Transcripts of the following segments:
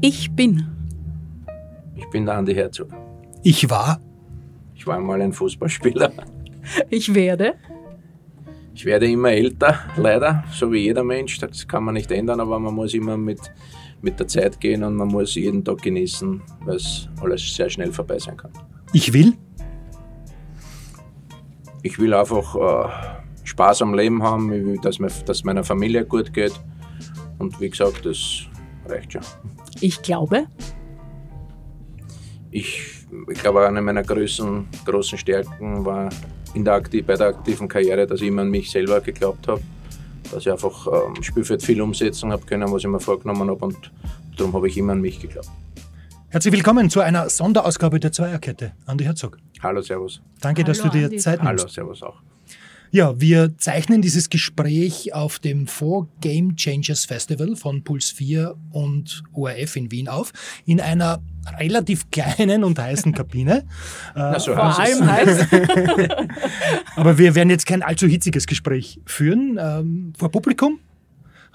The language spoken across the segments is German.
Ich bin. Ich bin der Andi Herzog. Ich war. Ich war einmal ein Fußballspieler. Ich werde. Ich werde immer älter, leider, so wie jeder Mensch. Das kann man nicht ändern, aber man muss immer mit, mit der Zeit gehen und man muss jeden Tag genießen, weil es alles sehr schnell vorbei sein kann. Ich will. Ich will einfach äh, Spaß am Leben haben, ich will, dass, mir, dass meiner Familie gut geht. Und wie gesagt, das reicht schon. Ich glaube. Ich, ich glaube, eine meiner größten, großen Stärken war in der Aktiv, bei der aktiven Karriere, dass ich immer an mich selber geglaubt habe. Dass ich einfach ähm, Spielfeld viel umsetzen habe können, was ich mir vorgenommen habe. Und darum habe ich immer an mich geglaubt. Herzlich willkommen zu einer Sonderausgabe der Zweierkette. Andi Herzog. Hallo, Servus. Danke, Hallo, dass du dir Andi. Zeit nimmst. Hallo, Servus auch. Ja, wir zeichnen dieses Gespräch auf dem Four Game Changers Festival von Puls 4 und ORF in Wien auf, in einer relativ kleinen und heißen Kabine. Na, so Vor heißt es. allem heißt. Aber wir werden jetzt kein allzu hitziges Gespräch führen ähm, vor Publikum.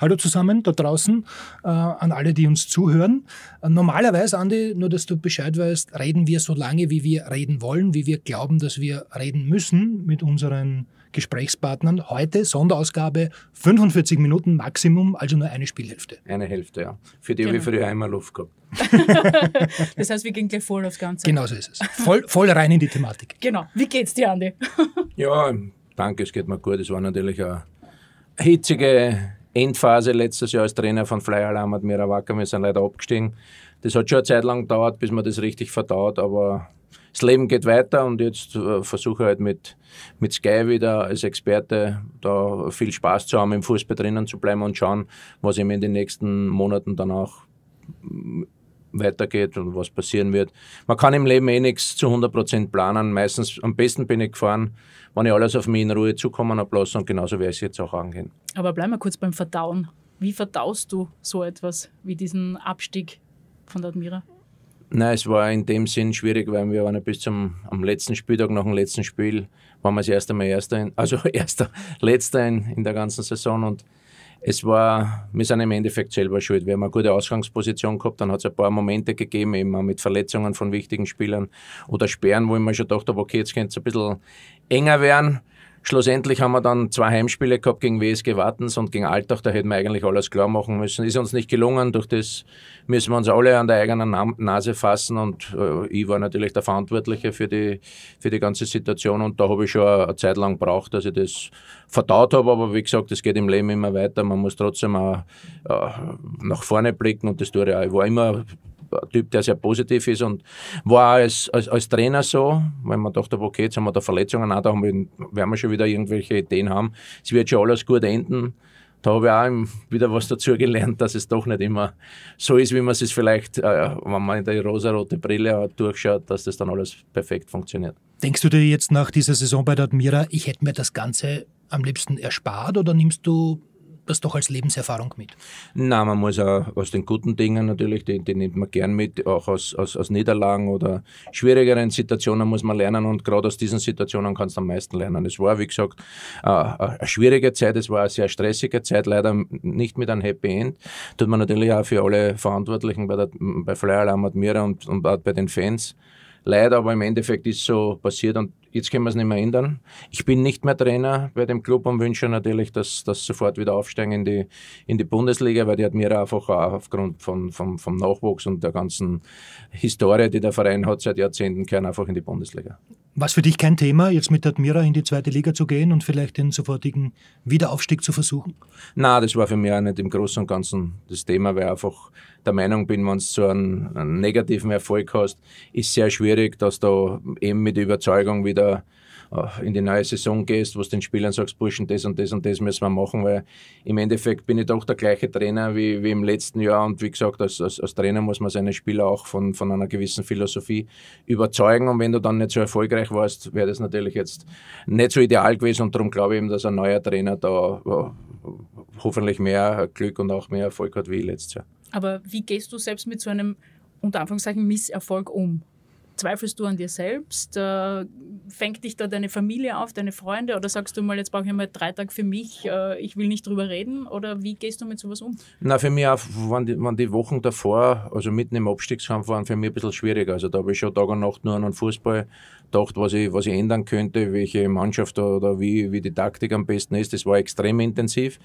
Hallo zusammen da draußen äh, an alle, die uns zuhören. Äh, normalerweise, Andi, nur dass du Bescheid weißt, reden wir so lange, wie wir reden wollen, wie wir glauben, dass wir reden müssen mit unseren Gesprächspartnern. Heute Sonderausgabe 45 Minuten Maximum, also nur eine Spielhälfte. Eine Hälfte, ja. Für die habe ich Genau. früher einmal Luft gehabt. Das heißt, wir gehen gleich voll aufs Ganze. Genau so ist es. Voll, voll rein in die Thematik. Genau. Wie geht's dir, Andi? Ja, danke, es geht mir gut. Es war natürlich eine hitzige Endphase letztes Jahr als Trainer von Fly Alarm hat mir Wacker. Wir sind leider abgestiegen. Das hat schon eine Zeit lang gedauert, bis man das richtig verdaut, aber das Leben geht weiter und jetzt äh, versuche ich halt mit, mit Sky wieder als Experte da viel Spaß zu haben, im Fußball drinnen zu bleiben und schauen, was eben in den nächsten Monaten dann auch weitergeht und was passieren wird. Man kann im Leben eh nichts zu 100% planen. Meistens am besten bin ich gefahren, wenn ich alles auf mich in Ruhe zukommen habe lassen und genauso werde ich es jetzt auch angehen. Aber bleiben wir kurz beim Verdauen. Wie verdaust du so etwas wie diesen Abstieg von der Admira? Nein, es war in dem Sinn schwierig, weil wir waren ja bis zum am letzten Spieltag, nach dem letzten Spiel, waren wir das erste Mal Erster, in, also Erster, Letzter in, in der ganzen Saison und es war, wir sind im Endeffekt selber schuld. Wir haben eine gute Ausgangsposition gehabt, dann hat es ein paar Momente gegeben, eben mit Verletzungen von wichtigen Spielern oder Sperren, wo ich mir schon gedacht habe, okay, jetzt könnte es ein bisschen enger werden. Schlussendlich haben wir dann zwei Heimspiele gehabt gegen WSG Wattens und gegen Altach, da hätten wir eigentlich alles klar machen müssen. Ist uns nicht gelungen, durch das müssen wir uns alle an der eigenen Nase fassen und äh, ich war natürlich der Verantwortliche für die, für die ganze Situation und da habe ich schon eine, Zeit lang gebraucht, dass ich das verdaut habe, aber wie gesagt, es geht im Leben immer weiter, man muss trotzdem auch äh, nach vorne blicken und das tue ich auch. Ich war immer Typ, der sehr positiv ist und war als, als, als Trainer so, weil man dachte, okay, jetzt haben wir da Verletzungen, auch da haben wir, werden wir schon wieder irgendwelche Ideen haben. Es wird schon alles gut enden. Da habe ich auch wieder was dazu gelernt, dass es doch nicht immer so ist, wie man es vielleicht, äh, wenn man in der rosarote Brille durchschaut, dass das dann alles perfekt funktioniert. Denkst du dir jetzt nach dieser Saison bei der Admira, ich hätte mir das Ganze am liebsten erspart oder nimmst du das doch als Lebenserfahrung mit? Nein, man muss auch aus den guten Dingen natürlich, die, die nimmt man gern mit, auch aus, aus, aus Niederlagen oder schwierigeren Situationen muss man lernen und gerade aus diesen Situationen kannst du am meisten lernen. Es war, wie gesagt, äh, eine schwierige Zeit, es war eine sehr stressige Zeit, leider nicht mit einem Happy End. Tut man natürlich auch für alle Verantwortlichen bei, der, bei Flyer Alarm Admira und, und auch bei den Fans leid, aber im Endeffekt ist so passiert und jetzt können wir es nicht mehr ändern. Ich bin nicht mehr Trainer bei dem Club und wünsche natürlich, dass das sofort wieder aufsteigen in die, in die Bundesliga, weil die hat mir einfach auch aufgrund von, vom, vom Nachwuchs und der ganzen Historie, die der Verein hat seit Jahrzehnten, gehören einfach in die Bundesliga. War es für dich kein Thema, jetzt mit Admira in die zweite Liga zu gehen und vielleicht den sofortigen Wiederaufstieg zu versuchen? Na, das war für mich auch nicht im Großen und Ganzen das Thema, weil ich einfach der Meinung bin, wenn du so einen, einen negativen Erfolg hast, ist sehr schwierig, dass du eben mit Überzeugung wieder in die neue Saison gehst, wo du den Spielern sagst, Burschen, das und das und das müssen wir machen, weil im Endeffekt bin ich doch der gleiche Trainer wie, wie im letzten Jahr und wie gesagt, als, als, als Trainer muss man seine Spieler auch von, von einer gewissen Philosophie überzeugen und wenn du dann nicht so erfolgreich warst, wäre das natürlich jetzt nicht so ideal gewesen und darum glaube ich eben, dass ein neuer Trainer da äh, hoffentlich mehr Glück und auch mehr Erfolg hat wie letztes Jahr. Aber wie gehst du selbst mit so einem, unter Anführungszeichen, Misserfolg um? Zweifelst du an dir selbst? Äh, fängt dich da deine Familie auf, deine Freunde? Oder sagst du mal, jetzt brauche ich mal drei Tage für mich, äh, ich will nicht drüber reden? Oder wie gehst du mit sowas um? Na, für mich auch, waren die, waren die Wochen davor, also mitten im Abstiegskampf, waren für mich ein bisschen schwieriger. Also da habe ich schon Tag und Nacht nur an den Fußball gedacht, was ich, was ich ändern könnte, welche Mannschaft oder wie, wie die Taktik am besten ist. Das war extrem intensiv.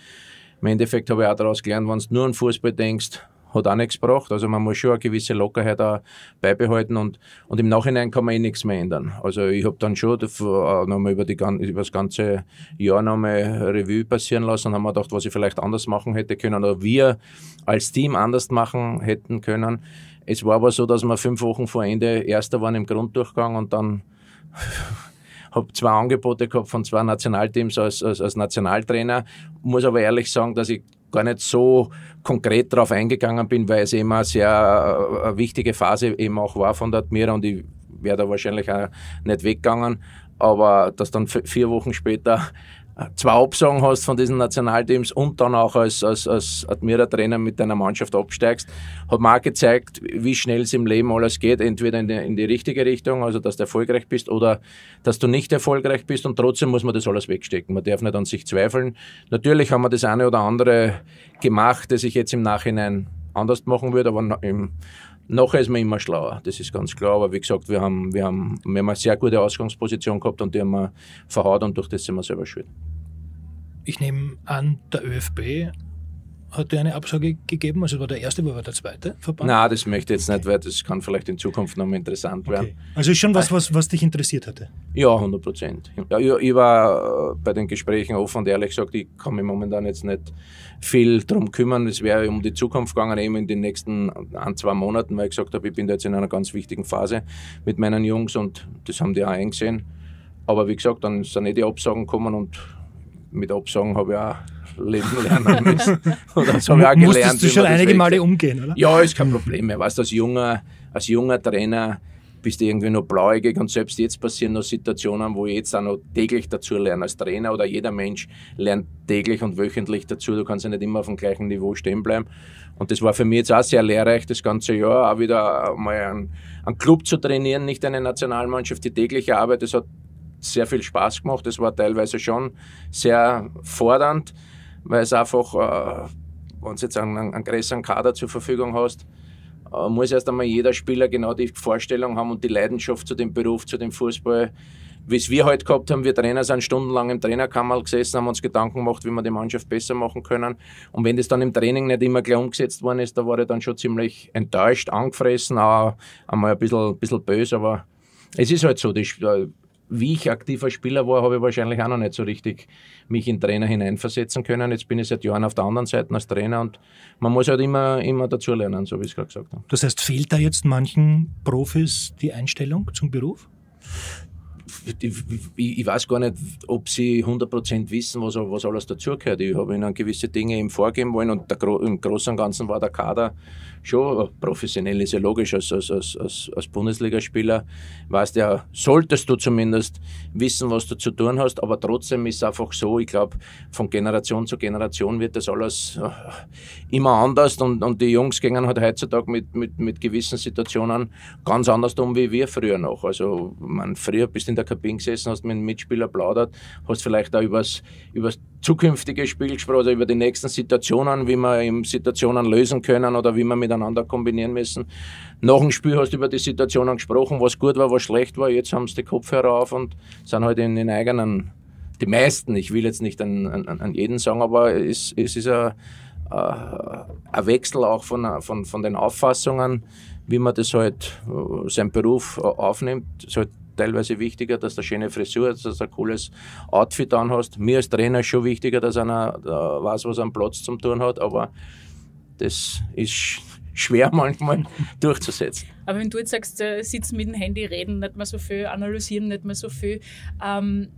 Im Endeffekt habe ich auch daraus gelernt, wenn du nur an Fußball denkst, hat auch nichts gebracht. Also man muss schon eine gewisse Lockerheit auch beibehalten und, und im Nachhinein kann man eh nichts mehr ändern. Also ich habe dann schon nochmal über, über das ganze Jahr nochmal Revue passieren lassen und haben mir gedacht, was ich vielleicht anders machen hätte können oder wir als Team anders machen hätten können. Es war aber so, dass wir fünf Wochen vor Ende Erster waren im Grunddurchgang und dann habe zwei Angebote gehabt von zwei Nationalteams als, als, als Nationaltrainer. Muss aber ehrlich sagen, dass ich gar nicht so konkret darauf eingegangen bin, weil es eben eine sehr äh, wichtige Phase eben auch war von der Admira und ich wäre da wahrscheinlich auch nicht weggegangen. Aber dass dann vier Wochen später zwei Absagen hast von diesen Nationalteams und dann auch als, als, als Admira-Trainer mit deiner Mannschaft absteigst, hat mir auch gezeigt, wie schnell es im Leben alles geht. Entweder in die, in die richtige Richtung, also dass du erfolgreich bist, oder dass du nicht erfolgreich bist und trotzdem muss man das alles wegstecken. Man darf nicht an sich zweifeln. Natürlich haben wir das eine oder andere gemacht, das ich jetzt im Nachhinein anders machen würde, aber im, Nachher ist man immer schlauer, das ist ganz klar. Aber wie gesagt, wir haben, wir haben, wir haben eine sehr gute Ausgangsposition gehabt und die haben wir verhaut und durch das sind wir selber schuld. Ich nehme an, der ÖFB hat dir eine Absage gegeben? Also war der erste, war der zweite Verband? Nein, das möchte ich jetzt nicht, weil das kann vielleicht in Zukunft noch mal interessant okay. werden. Also ist schon was, was, was dich interessiert hatte? Ja, 100 Prozent. Ja, ich, ich, war äh, bei den Gesprächen offen und ehrlich gesagt, ich kann mich momentan jetzt nicht viel darum kümmern. Es wäre um die Zukunft gegangen, eben in den nächsten ein, zwei Monaten, weil ich gesagt habe, ich bin da jetzt in einer ganz wichtigen Phase mit meinen Jungs und das haben die auch eingesehen. Aber wie gesagt, dann sind eh die Absagen gekommen und mit Absagen habe ich auch leben lernen müssen. Und das habe ich auch gelernt. Musstest du schon einige Male umgehen, oder? Ja, ist kein Problem mehr. Weißt, als junger, als junger Trainer bist du irgendwie noch blauäugig und selbst jetzt passieren noch Situationen, wo ich jetzt auch noch täglich dazu lerne als Trainer oder jeder Mensch lernt täglich und wöchentlich dazu. Du kannst ja nicht immer auf dem gleichen Niveau stehen bleiben. Und das war für mich jetzt auch sehr lehrreich, das ganze Jahr auch wieder mal einen, einen Club zu trainieren, nicht eine Nationalmannschaft, die tägliche Arbeit. Das hat sehr viel Spaß gemacht. Das war teilweise schon sehr fordernd weil es einfach, äh, wenn du jetzt einen, einen größeren Kader zur Verfügung hast, äh, muss erst einmal jeder Spieler genau die Vorstellung haben und die Leidenschaft zu dem Beruf, zu dem Fußball. Wie es wir heute gehabt haben, wir Trainer sind stundenlang im Trainerkammer gesessen, haben uns Gedanken gemacht, wie wir die Mannschaft besser machen können. Und wenn das dann im Training nicht immer gleich umgesetzt worden ist, da war ich dann schon ziemlich enttäuscht, angefressen, auch einmal ein bisschen, bisschen böse, aber es ist halt so, die, wie ich aktiver Spieler war, habe ich wahrscheinlich auch noch nicht so richtig mich in Trainer hineinversetzen können. Jetzt bin ich seit Jahren auf der anderen Seite als Trainer und man muss halt immer, immer dazulernen, so wie ich es gerade gesagt habe. Das heißt, fehlt da jetzt manchen Profis die Einstellung zum Beruf? Ich, ich, weiß gar nicht, ob sie 100% wissen, was, was alles dazugehört. Ich habe ihnen gewisse Dinge eben vorgeben wollen und der, im Großen und Ganzen war der Kader schon professionell, ist ja logisch, als, als, als, als Bundesligaspieler weißt ja, solltest du zumindest wissen, was du zu tun hast, aber trotzdem ist es einfach so, ich glaube, von Generation zu Generation wird das alles äh, immer anders und, und die Jungs gehen halt heutzutage mit, mit, mit gewissen Situationen ganz anders um wie wir früher noch. Also man, früher bist in der Kabine gesessen, hast mit einem Mitspieler plaudert, hast vielleicht auch über das zukünftige Spiel gesprochen, also über die nächsten Situationen, wie wir Situationen lösen können oder wie wir miteinander kombinieren müssen. Nach dem Spiel hast du über die Situationen gesprochen, was gut war, was schlecht war. Jetzt haben sie die Kopfhörer auf und sind halt in den eigenen, die meisten, ich will jetzt nicht an, an, an jeden sagen, aber es, es ist ein, ein Wechsel auch von, von, von den Auffassungen, wie man das halt, äh, seinen Beruf aufnimmt. Es ist halt teilweise wichtiger, dass du eine schöne Frisur hast, dass du ein cooles Outfit anhast. Mir als Trainer ist schon wichtiger, dass einer äh, weiß, was am Platz zum tun hat, aber das ist schwer manchmal durchzusetzen. Aber wenn du jetzt sagst, äh, sitzen mit dem Handy, reden nicht mehr so viel, analysieren nicht mehr so viel, ähm,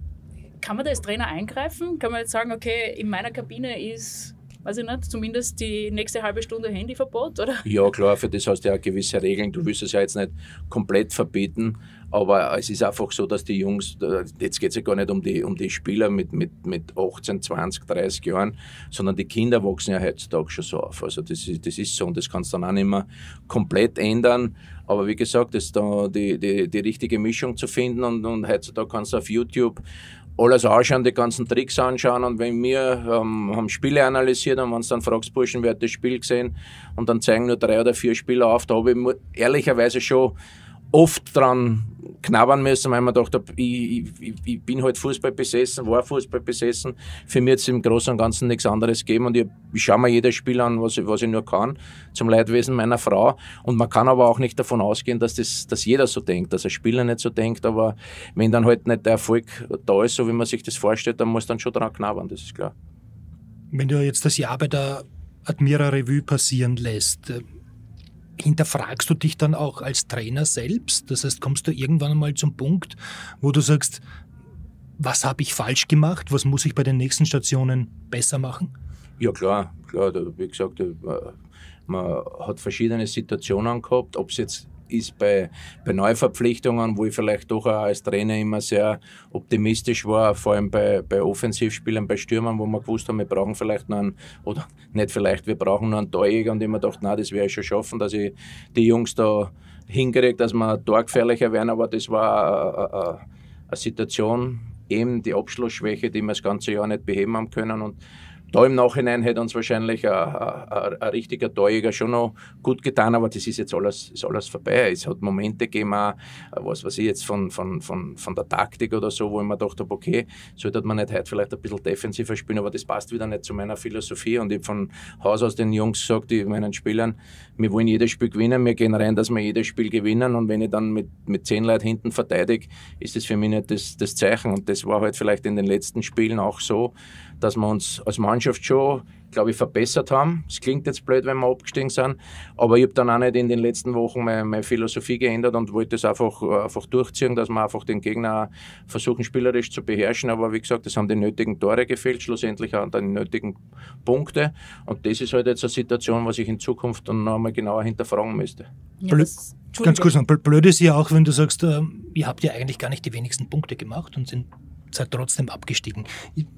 kann man da als Trainer eingreifen? Kann man jetzt sagen, okay, in meiner Kabine ist weiß ich nicht, zumindest die nächste halbe Stunde Handyverbot, oder? Ja, klar, für das hast du ja gewisse Regeln. Du willst es ja jetzt nicht komplett verbieten, aber es ist einfach so, dass die Jungs, jetzt geht es ja gar nicht um die, um die Spieler mit, mit, mit 18, 20, 30 Jahren, sondern die Kinder wachsen ja heutzutage schon so auf. Also das ist, das ist so und das kannst du dann auch nicht mehr komplett ändern. Aber wie gesagt, das da die, die, die richtige Mischung zu finden und, und heutzutage kannst du auf YouTube alles anschauen, die ganzen Tricks anschauen und wenn wir ähm, haben Spiele analysiert und wenn du dann fragst, Burschen, wer hat das Spiel gesehen? Und dann zeigen nur drei oder vier Spieler auf, da habe ich ehrlicherweise schon oft dran knabbern müssen, weil man dachte, ich, ich, ich, bin halt Fußball besessen, war Fußball besessen. Für mich hat es im Großen und Ganzen nichts anderes gegeben und ich, ich schaue mir jedes Spiel an, was ich, was ich nur kann, zum Leidwesen meiner Frau. Und man kann aber auch nicht davon ausgehen, dass, das, dass jeder so denkt, dass ein Spieler nicht so denkt, aber wenn dann halt nicht der Erfolg da ist, so wie man sich das vorstellt, dann muss dann schon dran knabbern, das ist klar. Wenn du jetzt das Jahr bei der Admira Revue passieren lässt, hinterfragst du dich dann auch als Trainer selbst? Das heißt, kommst du irgendwann einmal zum Punkt, wo du sagst, was habe ich falsch gemacht? Was muss ich bei den nächsten Stationen besser machen? Ja, klar, klar. Wie gesagt, äh, man hat verschiedene Situationen gehabt, ob es jetzt ist bei, bei Neuverpflichtungen, wo ich vielleicht doch auch als Trainer immer sehr optimistisch war, vor allem bei, bei Offensivspielern, bei Stürmern, wo wir gewusst haben, wir brauchen vielleicht noch einen, oder nicht vielleicht, wir brauchen noch einen Torjäger. Und immer dachte, na, das werde ich schon schaffen, dass ich die Jungs da hinkriege, dass wir torgefährlicher werden, aber das war eine, eine Situation, eben die Abschlussschwäche, die wir das ganze Jahr nicht beheben haben können. Und da im Nachhinein hätte uns wahrscheinlich ein, ein, ein, richtiger Torjäger schon noch gut getan, aber das ist jetzt alles, ist alles vorbei. Es hat Momente gegeben, auch, was weiß ich jetzt von, von, von, von der Taktik oder so, wo ich mir gedacht habe, okay, sollte man nicht heute vielleicht ein bisschen defensiver spielen, aber das passt wieder nicht zu meiner Philosophie. Und ich habe von Haus aus den Jungs gesagt, die meinen Spielern, wir wollen jedes Spiel gewinnen, wir gehen rein, dass wir jedes Spiel gewinnen. Und wenn ich dann mit, mit zehn Leuten hinten verteidige, ist das für mich nicht das, das Zeichen. Und das war halt vielleicht in den letzten Spielen auch so dass wir uns als Mannschaft schon glaube ich, verbessert haben. Es klingt jetzt blöd, wenn wir abgestiegen sind, aber ich habe dann auch nicht in den letzten Wochen meine, meine Philosophie geändert und wollte es einfach, einfach durchziehen, dass wir einfach den Gegner versuchen, spielerisch zu beherrschen. Aber wie gesagt, es haben die nötigen Tore gefehlt, schlussendlich auch die nötigen Punkte. Und das ist halt jetzt eine Situation, was ich in Zukunft dann noch einmal genauer hinterfragen müsste. Ja, Ganz kurz, blöd ist ja auch, wenn du sagst, äh, ihr habt ja eigentlich gar nicht die wenigsten Punkte gemacht und sind seid trotzdem abgestiegen.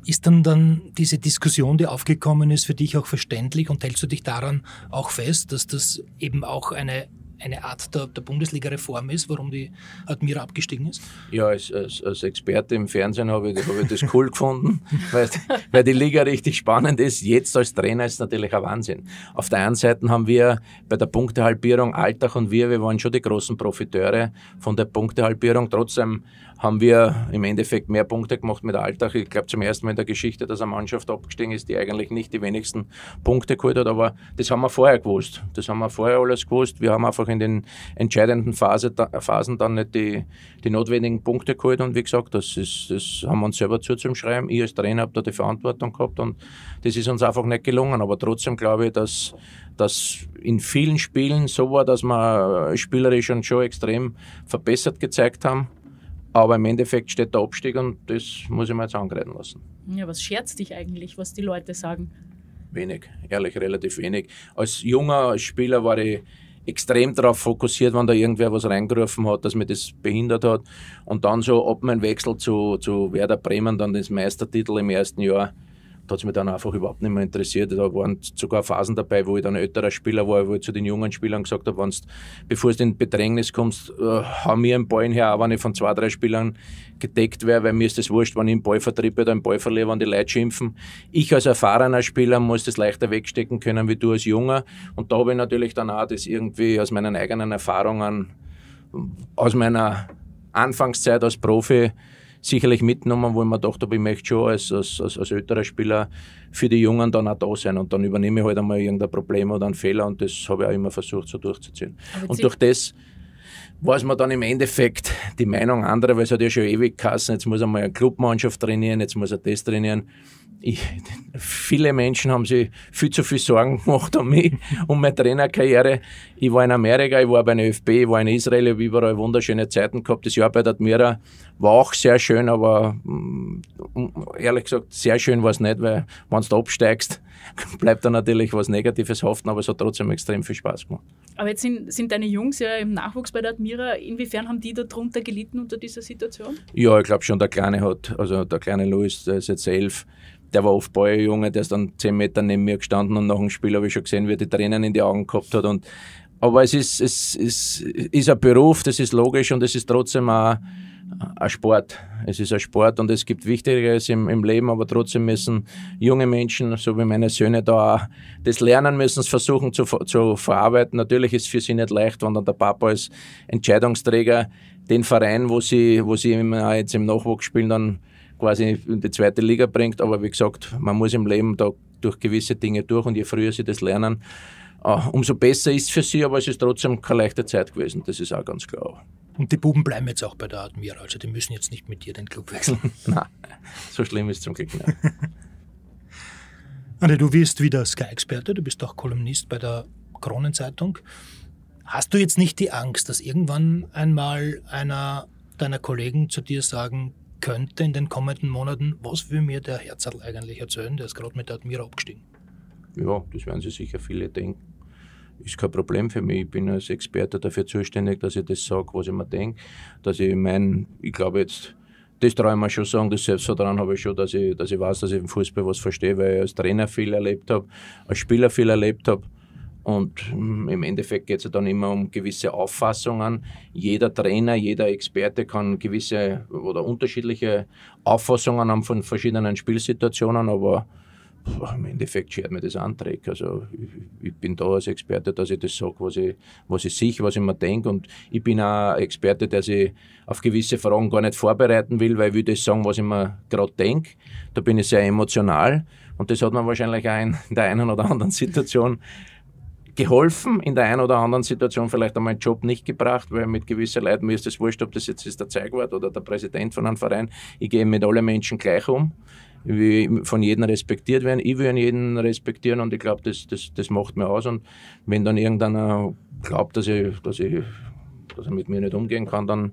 Ist dann dann diese Diskussion, die aufgekommen ist, für dich auch verständlich und hältst du dich daran auch fest, dass das eben auch eine eine Art der, der Bundesliga-Reform ist, warum die Admira abgestiegen ist? Ja, als, als, als Experte im Fernsehen habe ich, habe ich das cool gefunden, weil, weil die Liga richtig spannend ist. Jetzt als Trainer ist es natürlich ein Wahnsinn. Auf der einen Seite haben wir bei der Punktehalbierung Alltag und wir, wir waren schon die großen Profiteure von der Punktehalbierung. Trotzdem haben wir im Endeffekt mehr Punkte gemacht mit Alltag. Ich glaube zum ersten Mal in der Geschichte, dass eine Mannschaft abgestiegen ist, die eigentlich nicht die wenigsten Punkte geholt hat. Aber das haben wir vorher gewusst. Das haben wir vorher alles gewusst. Wir haben einfach in den entscheidenden Phase, Phasen dann nicht die, die notwendigen Punkte geholt. Und wie gesagt, das, ist, das haben wir uns selber zuzuschreiben. Ich als Trainer habe da die Verantwortung gehabt und das ist uns einfach nicht gelungen. Aber trotzdem glaube ich, dass das in vielen Spielen so war, dass wir spielerisch schon extrem verbessert gezeigt haben. Aber im Endeffekt steht der Abstieg und das muss ich mir jetzt angreifen lassen. Ja, was scherzt dich eigentlich, was die Leute sagen? Wenig, ehrlich, relativ wenig. Als junger Spieler war ich extrem darauf fokussiert, wenn da irgendwer was reingerufen hat, dass mir das behindert hat. Und dann so ab meinem Wechsel zu, zu Werder Bremen, dann das Meistertitel im ersten Jahr, hat es mich dann einfach überhaupt nicht mehr interessiert. Da waren sogar Phasen dabei, wo ich dann älterer Spieler war, wo ich zu den jungen Spielern gesagt habe, bevor du in Bedrängnis kommst, äh, hau mir einen Ball her, auch wenn ich von zwei, drei Spielern gedeckt wäre, weil mir ist das wurscht, wenn ich einen Ball vertrieb oder einen Ball verliere, wenn die Leute schimpfen. Ich als erfahrener Spieler muss das leichter wegstecken können, wie du als Junger. Und da habe ich natürlich dann auch das irgendwie aus meinen eigenen Erfahrungen, aus meiner Anfangszeit als Profi, sicherlich mitgenommen, wo ich mir gedacht habe, ich möchte schon als, als, als, als älterer Spieler für die Jungen dann auch da sein und dann übernehme ich halt einmal irgendein Problem oder einen Fehler und das habe ich auch immer versucht so durchzuziehen. Und durch das weiß man dann im Endeffekt die Meinung anderer, weil es hat ja schon ewig geheißen, jetzt muss er mal eine Clubmannschaft trainieren, jetzt muss er das trainieren. Ich, viele Menschen haben sich viel zu viel Sorgen gemacht um mich, um meine Trainerkarriere. Ich war in Amerika, ich war bei der ÖFB, ich war in Israel, ich habe überall wunderschöne Zeiten gehabt. Das Jahr bei der Admira war auch sehr schön, aber mm, ehrlich gesagt, sehr schön war es nicht, weil wenn du absteigst, bleibt da natürlich was Negatives haften, aber es hat trotzdem extrem viel Spaß gemacht. Aber jetzt sind, sind deine Jungs ja im Nachwuchs bei der Admira. Inwiefern haben die darunter gelitten unter dieser Situation? Ja, ich glaube schon, der Kleine hat, also der kleine Louis, der ist jetzt elf, der war oft Bäuerjunge, der ist dann zehn Meter neben mir gestanden und nach dem Spiel habe ich schon gesehen, wie er die Tränen in die Augen gehabt hat. Und, aber es ist, es ist, ist ein Beruf, das ist logisch und es ist trotzdem auch ein Sport. Es ist ein Sport und es gibt Wichtigeres im, im Leben, aber trotzdem müssen junge Menschen, so wie meine Söhne da auch, das lernen müssen, es versuchen zu, zu verarbeiten. Natürlich ist es für sie nicht leicht, wenn dann der Papa als Entscheidungsträger den Verein, wo sie, wo sie jetzt im Nachwuchs spielen, dann quasi in die zweite Liga bringt. Aber wie gesagt, man muss im Leben da durch gewisse Dinge durch und je früher sie das lernen, uh, umso besser ist es für sie, aber es ist trotzdem keine leichte Zeit gewesen. Das ist auch ganz klar. Und die Buben bleiben jetzt auch bei der Admira, also die müssen jetzt nicht mit dir den Club wechseln. Nein, so schlimm ist es zum Glück nicht. Andi, du wirst wieder Sky-Experte, du bist auch Kolumnist bei der Kronenzeitung. Hast du jetzt nicht die Angst, dass irgendwann einmal einer deiner Kollegen zu dir sagen könnte in den kommenden Monaten, was will mir der Herzl eigentlich erzählen? Der ist gerade mit der Admira abgestiegen. Ja, das werden sich sicher viele denken. Ist kein Problem für mich. Ich bin als Experte dafür zuständig, dass ich das sage, was ich mir denke. Dass ich mein, ich glaube jetzt, das traue ich mir schon sagen, das Selbstvertrauen habe ich schon, dass ich, dass ich weiß, dass ich im Fußball was verstehe, weil ich als Trainer viel erlebt habe, als Spieler viel erlebt habe. Und hm, im Endeffekt geht es ja dann immer um gewisse Auffassungen. Jeder Trainer, jeder Experte kann gewisse oder unterschiedliche Auffassungen haben von verschiedenen Spielsituationen, aber im Endeffekt schert mir das Anträge. Also ich, ich, bin da als Experte, dass ich das sage, was ich, was ich sehe, was ich mir denke. Und ich bin auch Experte, der sich auf gewisse Fragen gar nicht vorbereiten will, weil ich will das sagen, was ich mir gerade denke. Da bin ich sehr emotional. Und das hat mir wahrscheinlich auch in der einen oder anderen Situation geholfen, in der einen oder anderen Situation vielleicht einmal einen Job nicht gebracht, weil mit gewissen Leuten mir ist es wurscht, ob das jetzt ist der Zeugwart oder der Präsident von einem Verein. Ich gehe mit allen Menschen gleich um. Ich will von jedem respektiert werden. Ich will jeden respektieren und ich glaube, das, das, das macht mir aus. Und wenn dann irgendeiner glaubt, dass, ich, dass, ich, dass er mit mir nicht umgehen kann, dann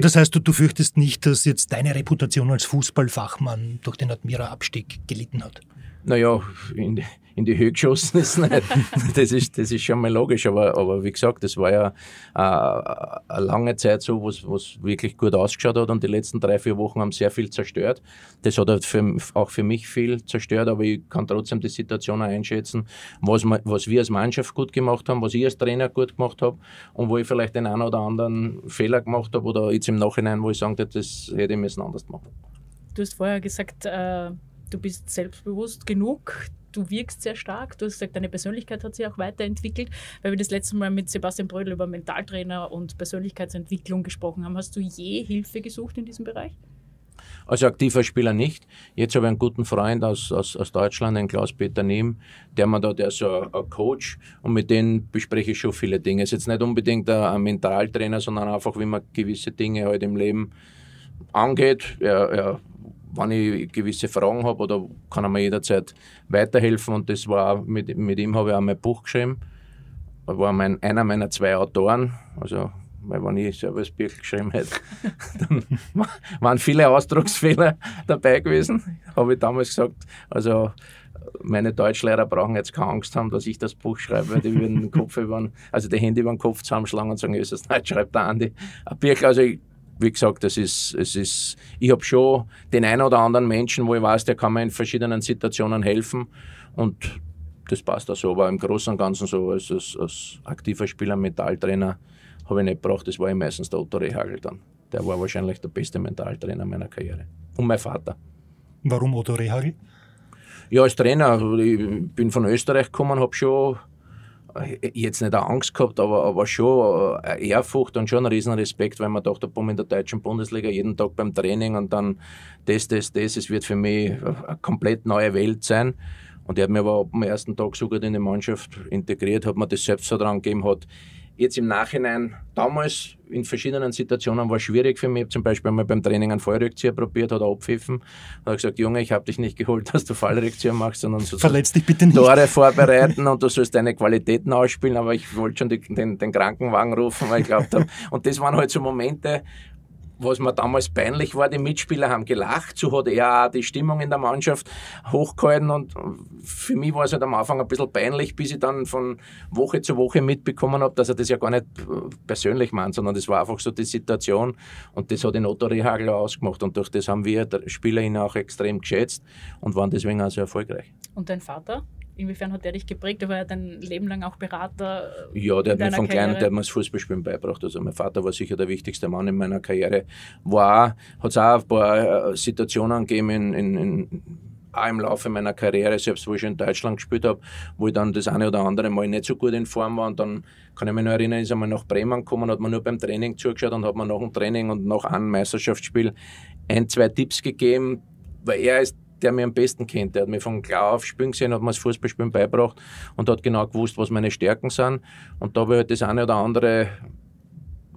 das heißt, du, du fürchtest nicht, dass jetzt deine Reputation als Fußballfachmann durch den Admira-Abstieg gelitten hat? Naja, in, in die Höhe geschossen ist nicht. Das ist, das ist schon mal logisch, aber, aber wie gesagt, das war ja äh, eine lange Zeit so, wo es wirklich gut ausgeschaut hat und die letzten drei, vier Wochen haben sehr viel zerstört. Das hat halt für, auch für mich viel zerstört, aber ich kann trotzdem die Situation einschätzen, was, was wir als Mannschaft gut gemacht haben, was ich als Trainer gut gemacht habe und wo ich vielleicht den einen oder anderen Fehler gemacht habe oder jetzt im Nachhinein, wo ich sagen würde, das hätte ich müssen anders machen. Du hast vorher gesagt, äh, du bist selbstbewusst genug, du wirkst sehr stark. Du hast gesagt, deine Persönlichkeit hat sich auch weiterentwickelt. Weil wir das letzte Mal mit Sebastian Brödel über Mentaltrainer und Persönlichkeitsentwicklung gesprochen haben. Hast du je Hilfe gesucht in diesem Bereich? Als aktiver Spieler nicht. Jetzt habe ich einen guten Freund aus, aus, aus Deutschland, den Klaus-Peter Nehm, der mir da, der ist so ein Coach und mit dem bespreche ich schon viele Dinge. Es ist jetzt nicht unbedingt ein Mentaltrainer, sondern einfach, wie man gewisse Dinge halt im Leben angeht. Er, er wenn ich gewisse Fragen habe oder kann er mir jederzeit weiterhelfen. Und das war mit, mit ihm habe ich auch mein Buch geschrieben. Er war mein, einer meiner zwei Autoren. Also, weil wenn ich selber das Buch geschrieben hätte, dann waren viele Ausdrucksfehler dabei gewesen. Habe ich damals gesagt. Also, meine Deutschlehrer brauchen jetzt keine Angst haben, dass ich das Buch schreibe, weil die würden den Kopf über, also die Hände über den Kopf zusammenschlagen und sagen, ist das nicht, schreibt der Andi ein Buch. Also ich wie gesagt, es ist, es ist, ich habe schon den einen oder anderen Menschen, wo ich weiß, der kann mir in verschiedenen Situationen helfen und das passt auch so. Aber im Großen und Ganzen so als, als, als aktiver Spieler, Metalltrainer, habe ich nicht gebraucht. Das war ich meistens der Otto Rehagel dann. Der war wahrscheinlich der beste Mentaltrainer meiner Karriere. Und mein Vater. Warum Otto Rehagel? Ja, als Trainer. Ich bin von Österreich gekommen, habe schon jetzt nicht Angst gehabt, aber, aber schon eine Ehrfurcht und schon einen riesen Respekt, weil man dachte, boom, in der deutschen Bundesliga jeden Tag beim Training und dann das, das, das, es wird für mich eine komplett neue Welt sein. Und er hat mir aber ab dem ersten Tag so gut in die Mannschaft integriert, hat mir das Selbstvertrauen gegeben, hat jetzt im Nachhinein, damals in verschiedenen Situationen war es schwierig für mich. Ich habe zum Beispiel mal beim Training einen Fallrückzieher probiert, hat er abpfiffen. Hat gesagt, Junge, ich habe dich nicht geholt, dass du Fallrückzieher machst, sondern so Verletz dich bitte nicht. Tore vorbereiten und du sollst deine Qualitäten ausspielen. Aber ich wollte schon die, den, den Krankenwagen rufen, weil ich glaubt habe. Und das waren halt so Momente, was mir damals peinlich war, die Mitspieler haben gelacht, so hat er auch die Stimmung in der Mannschaft hochgehalten und für mich war es halt am Anfang ein bisschen peinlich, bis ich dann von Woche zu Woche mitbekommen habe, dass er das ja gar nicht persönlich meint, sondern das war einfach so die Situation und das hat den Otto Rehagel ausgemacht und durch das haben wir Spieler ihn auch extrem geschätzt und waren deswegen auch sehr erfolgreich. Und dein Vater? Inwiefern hat der dich geprägt? Der war ja dein Leben lang auch Berater. Ja, der hat mir von klein, der hat mir das Fußballspielen beigebracht. Also mein Vater war sicher der wichtigste Mann in meiner Karriere. War, hat es auch ein paar äh, Situationen gegeben in, in, in auch im Laufe meiner Karriere, selbst wo ich in Deutschland gespielt habe, wo ich dann das eine oder andere Mal nicht so gut in Form war. Und dann kann ich mich noch erinnern, ist einmal nach Bremen gekommen, hat man nur beim Training zugeschaut und hat mir nach dem Training und nach einem Meisterschaftsspiel ein, zwei Tipps gegeben, weil er ist der mich am besten kennt. Der hat mich von klar auf spielen gesehen, hat mir das Fußballspielen beigebracht und hat genau gewusst, was meine Stärken sind. Und da habe ich halt das eine oder andere,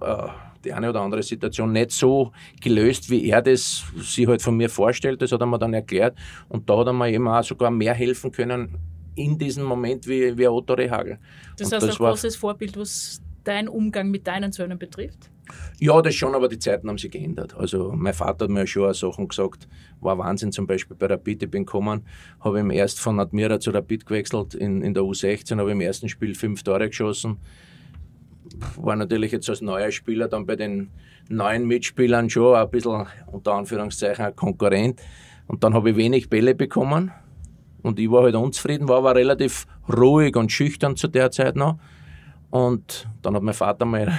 äh, die eine oder andere Situation nicht so gelöst, wie er das sich halt von mir vorstellt. Das hat er mir dann erklärt. Und da hat er mir eben auch sogar mehr helfen können in diesem Moment wie, wie Otto Rehagel. Das und heißt, das ein großes Vorbild, was dein Umgang mit deinen Söhnen betrifft? Ja, das schon, aber die Zeiten haben sich geändert. Also mein Vater hat mir schon auch Sachen gesagt, war Wahnsinn, zum Beispiel bei Rapid, ich bin gekommen, habe ihm erst von Admira zu Rapid gewechselt, in, in der U16 habe im ersten Spiel fünf Tore geschossen. War natürlich jetzt als neuer Spieler dann bei den neuen Mitspielern schon ein bisschen, unter Anführungszeichen, ein Konkurrent. Und dann habe ich wenig Bälle bekommen und ich war halt unzufrieden, war aber relativ ruhig und schüchtern zu der Zeit noch. Und dann hat mein Vater mal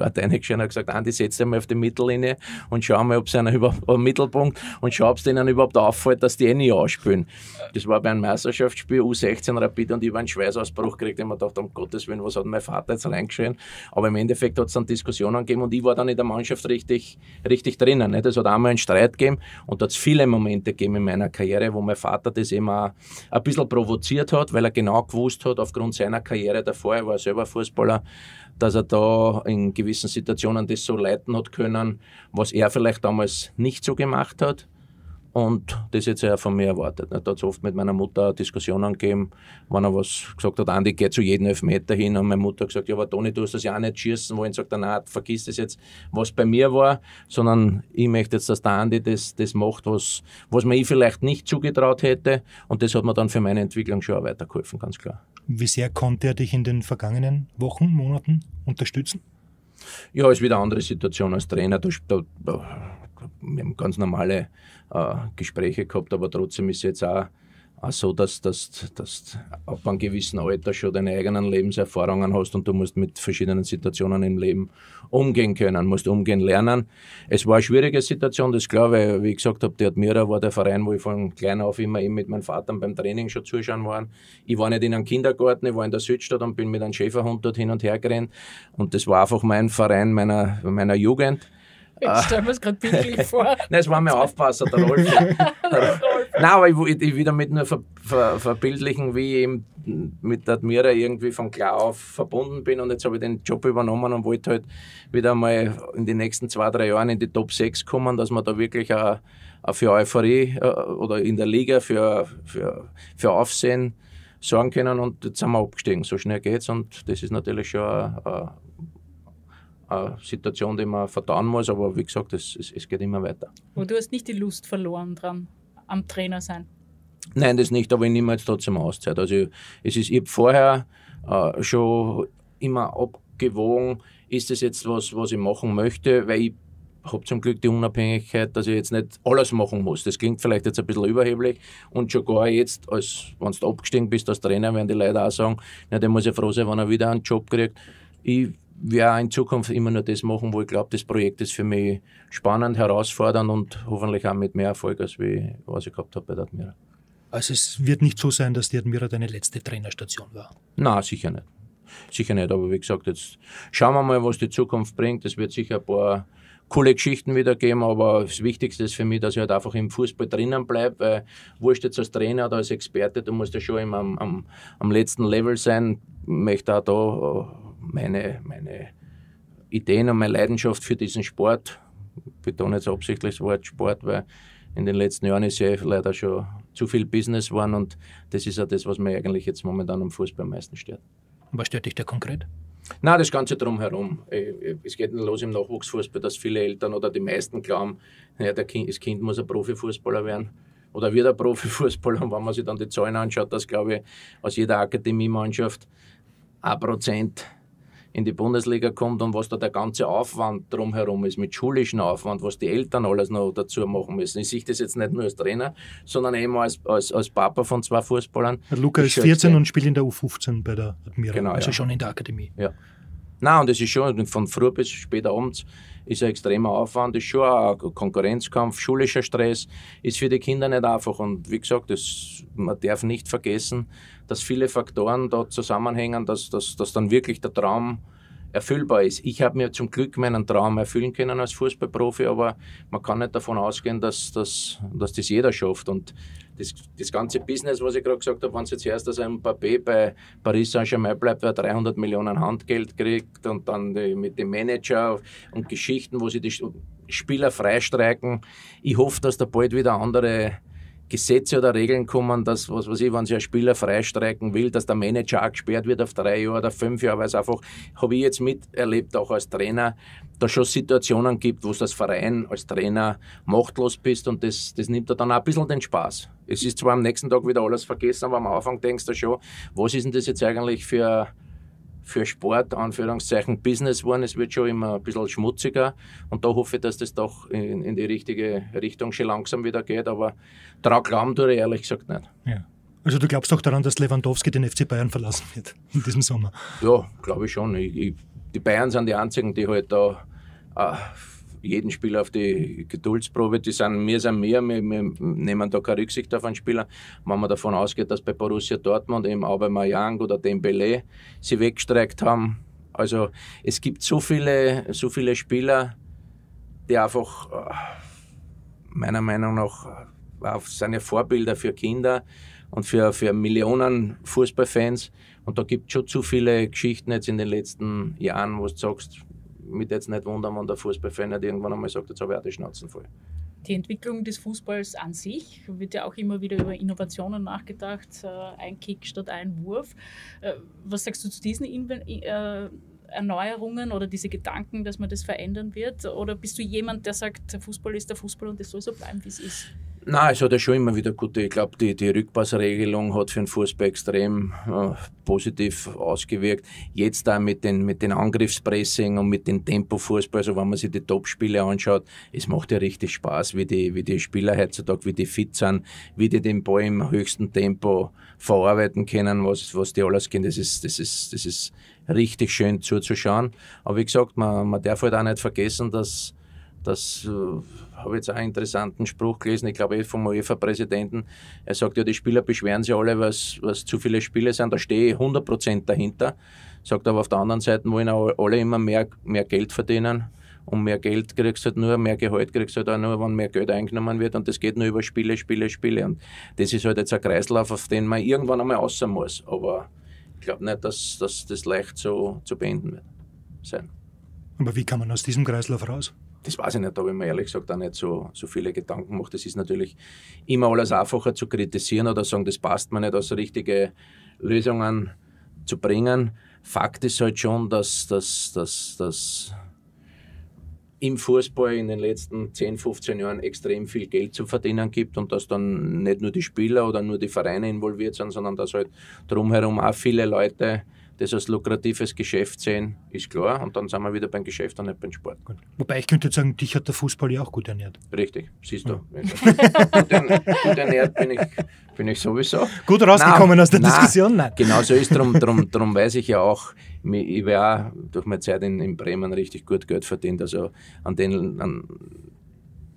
Art reingeschaut und gesagt, Andi, setz dich mal auf die Mittellinie und schau mal, ob sie einen über einen Mittelpunkt und schau, ob es denen überhaupt auffällt, dass die eh nicht ausspielen. Das war bei einem Meisterschaftsspiel U16 Rapid und ich war einen Schweißausbruch gekriegt. Habe mir gedacht, um Gottes Willen, was hat mein Vater jetzt reingeschrien? Aber im Endeffekt hat es dann Diskussionen gegeben und ich war dann in der Mannschaft richtig, richtig drinnen. Es hat einmal einen Streit gegeben und hat es viele Momente gegeben in meiner Karriere, wo mein Vater das auch ein bisschen provoziert hat, weil er genau gewusst hat, aufgrund seiner Karriere davor, er war selber Fußballer, dass er da in gewissen Situationen das so leiten hat können, was er vielleicht damals nicht so gemacht hat. Und das jetzt er von mir erwartet. Da hat es oft mit meiner Mutter Diskussionen gegeben, wenn er was gesagt hat, Andi, geh zu jedem Elfmeter hin. Und meine Mutter hat gesagt, ja, aber Toni, du hast das ja auch nicht schießen wollen. Sagt er, nein, vergiss das jetzt, was bei mir war, sondern ich möchte jetzt, dass der Andi das, das macht, was, was mir ich vielleicht nicht zugetraut hätte. Und das hat mir dann für meine Entwicklung schon auch weitergeholfen, ganz klar. Wie sehr konnte er dich in den vergangenen Wochen, Monaten unterstützen? Ja, ist wieder eine andere Situation als Trainer. Da, da, wir haben ganz normale äh, Gespräche gehabt, aber trotzdem ist jetzt auch so, dass, dass, dass ab einem gewissen Alter schon deine eigenen Lebenserfahrungen hast und du musst mit verschiedenen Situationen im Leben umgehen können, musst umgehen lernen. Es war eine schwierige Situation, das klar, weil, wie ich gesagt habe, die Admira war der Verein, wo ich von klein auf immer eben mit meinem Vater beim Training schon zuschauen war. Ich war nicht in einem Kindergarten, ich war in der Südstadt und bin mit einem Schäferhund dort hin und her gerannt und das war einfach mein Verein meiner, meiner Jugend. Ich stelle mir es gerade bildlich vor. Nein, es war mir Aufpasser, der Rolf. Nein, aber ich, ich will damit nur ver, ver, verbildlichen, wie ich eben mit der Admira irgendwie von klar auf verbunden bin und jetzt habe ich den Job übernommen und wollte halt wieder mal in den nächsten zwei, drei Jahren in die Top 6 kommen, dass man da wirklich auch, auch für Euphorie äh, oder in der Liga für, für, für Aufsehen sorgen können und jetzt sind wir abgestiegen. So schnell geht es und das ist natürlich schon ein, eine Situation, die man verdauen muss, aber wie gesagt, es, es, es geht immer weiter. Aber du hast nicht die Lust verloren dran, am Trainer sein? Nein, das nicht, aber ich nehme jetzt trotzdem Auszeit. Also es ist, ich habe vorher äh, schon immer abgewogen, ist das jetzt was, was ich machen möchte, weil ich habe zum Glück die Unabhängigkeit, dass ich jetzt nicht alles machen muss. Das klingt vielleicht jetzt ein bisschen überheblich und schon gar jetzt, als wenn du abgestiegen bist als Trainer, werden die Leute auch sagen, na, der muss ja froh sein, wenn er wieder einen Job kriegt. Ich werde in Zukunft immer nur das machen, wo ich glaube, das Projekt ist für mich spannend, herausfordernd und hoffentlich auch mit mehr Erfolg, als wie, was ich gehabt habe bei der Admira. Also es wird nicht so sein, dass die Admira deine letzte Trainerstation war? Nein, sicher nicht. Sicher nicht, aber wie gesagt, jetzt schauen wir mal, was die Zukunft bringt. Es wird sicher ein paar coole Geschichten wieder geben, aber das Wichtigste ist für mich, dass ich halt einfach im Fußball drinnen bleibe, weil wurscht jetzt als Trainer oder als Experte, du musst ja schon immer am, am, am letzten Level sein, ich möchte auch da meine, meine Ideen und meine Leidenschaft für diesen Sport, ich betone jetzt absichtlich das Wort Sport, weil in den letzten Jahren ist ja leider schon zu viel Business geworden und das ist ja das, was mir eigentlich jetzt momentan am Fußball am meisten stört. Was stört dich da konkret? Na, das Ganze drumherum. Es geht los im Nachwuchsfußball, dass viele Eltern oder die meisten glauben, ja, kind, das Kind muss ein Profifußballer werden oder wird ein Profifußballer. Und wenn man sich dann die Zahlen anschaut, dass, glaube ich, aus jeder Akademiemannschaft ein Prozent in die Bundesliga kommt und was da der ganze Aufwand drumherum ist, mit schulischen Aufwand, was die Eltern alles noch dazu machen müssen. Ich sehe das jetzt nicht nur als Trainer, sondern eben als, als, als Papa von zwei Fußballern. Luca ist 14 und spielt in der U15 bei der Admira, genau, also ja. schon in der Akademie. Ja. Nein, und es ist schon von früh bis später abends ist ein extremer Aufwand, ist schon ein Konkurrenzkampf, schulischer Stress, ist für die Kinder nicht einfach. Und wie gesagt, das, man darf nicht vergessen, dass viele Faktoren da zusammenhängen, dass, dass, dass dann wirklich der Traum erfüllbar ist. Ich habe mir zum Glück meinen Traum erfüllen können als Fußballprofi, aber man kann nicht davon ausgehen, dass, dass, dass das jeder schafft. Und das, das ganze Business, was ich gerade gesagt habe, wenn es jetzt erst als ein Mbappé bei Paris Saint-Germain bleibt, wer 300 Millionen Handgeld kriegt und dann die, mit dem Manager und Geschichten, wo sie die Spieler freistreiken. Ich hoffe, dass da bald wieder andere Gesetze oder Regeln kommen, dass, was weiß ich, wenn sich ein Spieler freistreiken will, dass der Manager auch gesperrt wird auf drei Jahre oder fünf Jahre, weil es einfach, habe ich jetzt miterlebt, auch als Trainer, da schon Situationen gibt, wo du als Verein, als Trainer machtlos bist und das, das nimmt dir dann auch ein bisschen den Spaß. Es ist zwar am nächsten Tag wieder alles vergessen, aber am Anfang denkst du schon, was ist denn das jetzt eigentlich für für Sport, Anführungszeichen, Business geworden. Es wird schon immer ein bisschen schmutziger und da hoffe ich, dass das doch in, in die richtige Richtung schon langsam wieder geht, aber daran glauben tue ich ehrlich gesagt nicht. Ja. Also du glaubst doch daran, dass Lewandowski den FC Bayern verlassen wird in diesem Sommer? Ja, glaube ich schon. Ich, ich, die Bayern sind die einzigen, die halt da äh, jeden Spieler auf die Geduldsprobe. Die sind, wir sind mehr, wir, wir, nehmen da keine Rücksicht auf einen Spieler. Wenn man davon ausgeht, dass bei Borussia Dortmund eben auch bei Mayang oder Dembele sie weggestreckt haben. Also es gibt so viele, so viele Spieler, die einfach äh, meiner Meinung nach äh, seine Vorbilder für Kinder und für, für Millionen Fußballfans. Und da gibt es schon zu viele Geschichten jetzt in den letzten Jahren, wo du sagst, mich jetzt nicht wundern, wenn der Fußballfan nicht irgendwann einmal sagt, jetzt habe ich auch die Schnauzen voll. Die Entwicklung des Fußballs an sich wird ja auch immer wieder über Innovationen nachgedacht, äh, ein Kick statt ein Wurf. Äh, was sagst du zu diesen äh, Erneuerungen oder diese Gedanken, dass man das verändern wird? Oder bist du jemand, der sagt, der Fußball ist der Fußball und es soll so bleiben, wie es ist? Nein, es hat ja schon immer wieder gute. Ich glaube, die, die Rückpassregelung hat für den Fußball extrem äh, positiv ausgewirkt. Jetzt da mit den, mit den Angriffspressing und mit dem Tempo-Fußball, also wenn man sich die Top-Spiele anschaut, es macht ja richtig Spaß, wie die, wie die Spieler heutzutage, wie die fit sind, wie die den Ball im höchsten Tempo verarbeiten können, was, was die alles können. Das ist, das ist, das ist richtig schön zuzuschauen. Aber wie gesagt, man, man darf halt auch nicht vergessen, dass, dass äh, habe jetzt auch einen interessanten Spruch gelesen, ich glaube eh vom UEFA-Präsidenten. Er sagt ja, die Spieler beschweren sich alle, was, was zu viele Spiele sind. Da stehe ich 100% dahinter. Sagt aber auf der anderen Seite wollen alle immer mehr, mehr Geld verdienen. Und mehr Geld kriegst du halt nur, mehr Gehalt kriegst du halt auch nur, wenn mehr Geld eingenommen wird. Und das geht nur über Spiele, Spiele, Spiele. Und das ist halt jetzt ein Kreislauf, auf den man irgendwann einmal außer muss. Aber glaube nicht, dass, dass das leicht so zu beenden wird sein. Aber wie kann man aus diesem Kreislauf raus? das weiß ich nicht, da habe ich mir ehrlich gesagt auch nicht so, so viele Gedanken gemacht. Es ist natürlich immer alles einfacher zu kritisieren oder sagen, das passt mir nicht, also richtige Lösungen zu bringen. Fakt ist halt schon, dass, dass, dass, dass im Fußball in den letzten 10, 15 Jahren extrem viel Geld zu verdienen gibt und dass dann nicht nur die Spieler oder nur die Vereine involviert sind, sondern dass halt drumherum auch viele Leute das als lukratives Geschäft sehen, ist klar. Und dann sind wir wieder beim Geschäft und nicht beim Sport. Gut. Wobei ich könnte jetzt sagen, dich hat der Fußball ja auch gut ernährt. Richtig, siehst du. Ja. gut, ernährt bin ich, bin ich sowieso. Gut rausgekommen nein, aus der nein, Diskussion? Nein. Genau so ist drum, drum, drum weiß ich ja auch, ich auch durch meine Zeit in, in Bremen richtig gut Geld verdient. Also an den an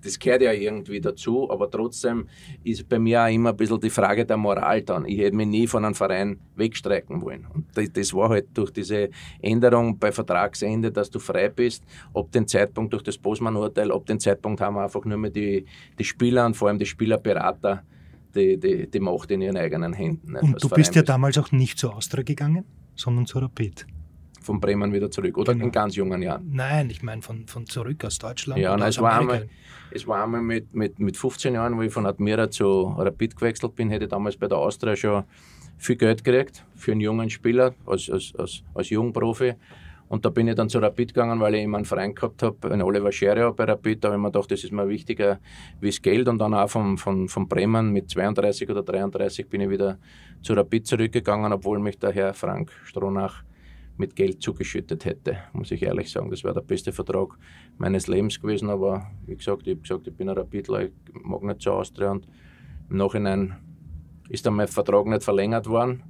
das gehört ja irgendwie dazu, aber trotzdem ist bei mir auch immer ein bisschen die Frage der Moral dann. Ich hätte mich nie von einem Verein wegstrecken wollen. Und das war halt durch diese Änderung bei Vertragsende, dass du frei bist, ab dem Zeitpunkt durch das Bosman-Urteil, ab dem Zeitpunkt haben wir einfach nur mehr die, die Spieler und vor allem die Spielerberater die, die, die Macht in ihren eigenen Händen. Und du bist ja damals auch nicht zur Austria gegangen, sondern zur Rapid. Von Bremen wieder zurück oder Genau. in ganz jungen Jahren. Nein, ich meine von, von zurück aus Deutschland. Ja, nein, es war einmal, es war einmal mit, mit, mit 15 Jahren, wo ich von Admira zu Rapid gewechselt bin, hätte ich damals bei der Austria schon viel Geld gekriegt für einen jungen Spieler, als, als, als, als Jungprofi. Und da bin ich dann zu Rapid gegangen, weil ich immer einen Verein gehabt habe, einen Oliver Scherer bei Rapid. Da habe ich mir gedacht, das ist mir wichtiger wie das Geld. Und dann auch von, von, von Bremen mit 32 oder 33 bin ich wieder zu Rapid zurückgegangen, obwohl mich der Herr Frank Stronach mit Geld zugeschüttet hätte, muss ich ehrlich sagen. Das wäre der beste Vertrag meines Lebens gewesen. Aber wie gesagt, ich habe gesagt, ich bin ein Rapidler, ich mag nicht zur Austria. Und im Nachhinein ist dann mein Vertrag nicht verlängert worden.